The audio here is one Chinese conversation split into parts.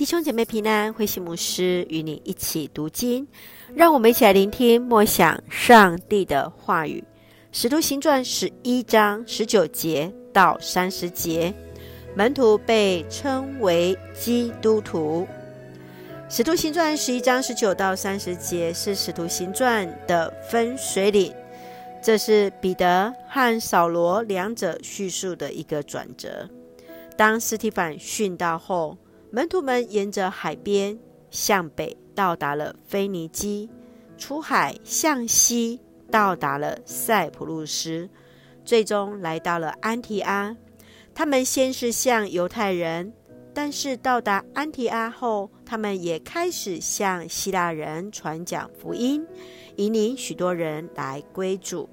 弟兄姐妹平安，慧馨牧师与你一起读经，让我们一起来聆听默想上帝的话语。使徒行传十一章十九节到三十节，门徒被称为基督徒。使徒行传十一章十九到三十节是使徒行传的分水岭，这是彼得和扫罗两者叙述的一个转折。当斯提凡殉道后，门徒们沿着海边向北到达了腓尼基，出海向西到达了塞浦路斯，最终来到了安提阿。他们先是向犹太人，但是到达安提阿后，他们也开始向希腊人传讲福音，引领许多人来归主。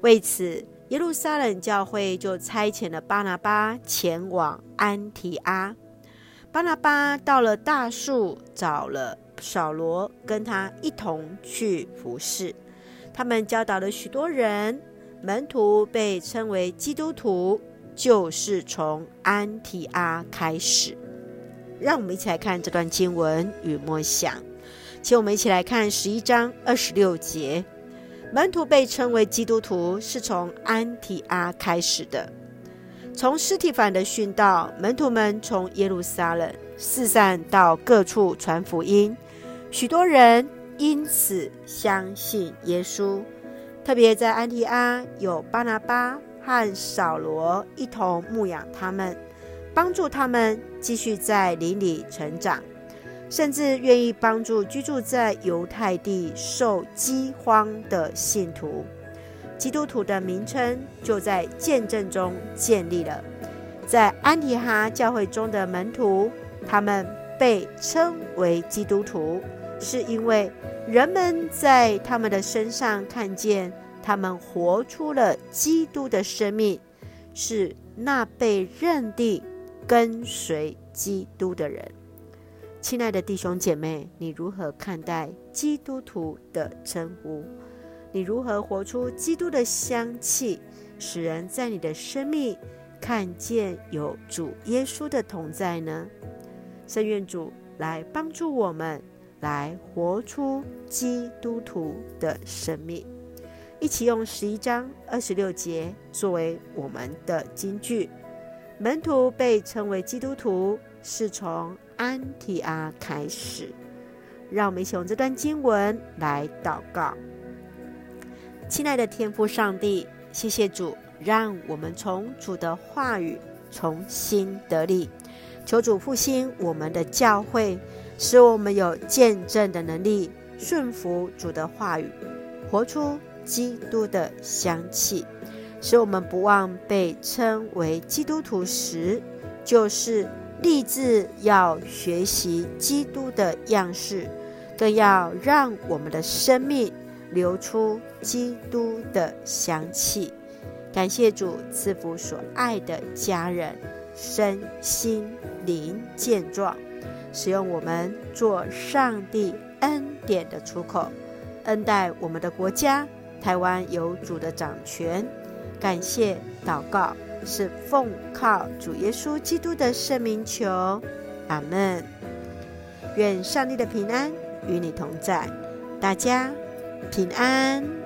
为此，耶路撒冷教会就差遣了巴拿巴前往安提阿。巴拿巴到了大树，找了扫罗，跟他一同去服侍。他们教导了许多人，门徒被称为基督徒，就是从安提阿开始。让我们一起来看这段经文与默想。请我们一起来看十一章二十六节：门徒被称为基督徒，是从安提阿开始的。从司提反的殉道，门徒们从耶路撒冷四散到各处传福音，许多人因此相信耶稣。特别在安提阿有巴拿巴和扫罗一同牧养他们，帮助他们继续在林里成长，甚至愿意帮助居住在犹太地受饥荒的信徒。基督徒的名称就在见证中建立了。在安提阿教会中的门徒，他们被称为基督徒，是因为人们在他们的身上看见他们活出了基督的生命，是那被认定跟随基督的人。亲爱的弟兄姐妹，你如何看待基督徒的称呼？你如何活出基督的香气，使人在你的生命看见有主耶稣的同在呢？圣愿主来帮助我们，来活出基督徒的生命。一起用十一章二十六节作为我们的金句。门徒被称为基督徒，是从安提阿开始。让我们一起用这段经文来祷告。亲爱的天父上帝，谢谢主，让我们从主的话语重新得力。求主复兴我们的教会，使我们有见证的能力，顺服主的话语，活出基督的香气。使我们不忘被称为基督徒时，就是立志要学习基督的样式，更要让我们的生命。流出基督的香气，感谢主赐福所爱的家人身心灵健壮，使用我们做上帝恩典的出口，恩待我们的国家台湾有主的掌权。感谢祷告是奉靠主耶稣基督的圣名求，阿门。愿上帝的平安与你同在，大家。平安。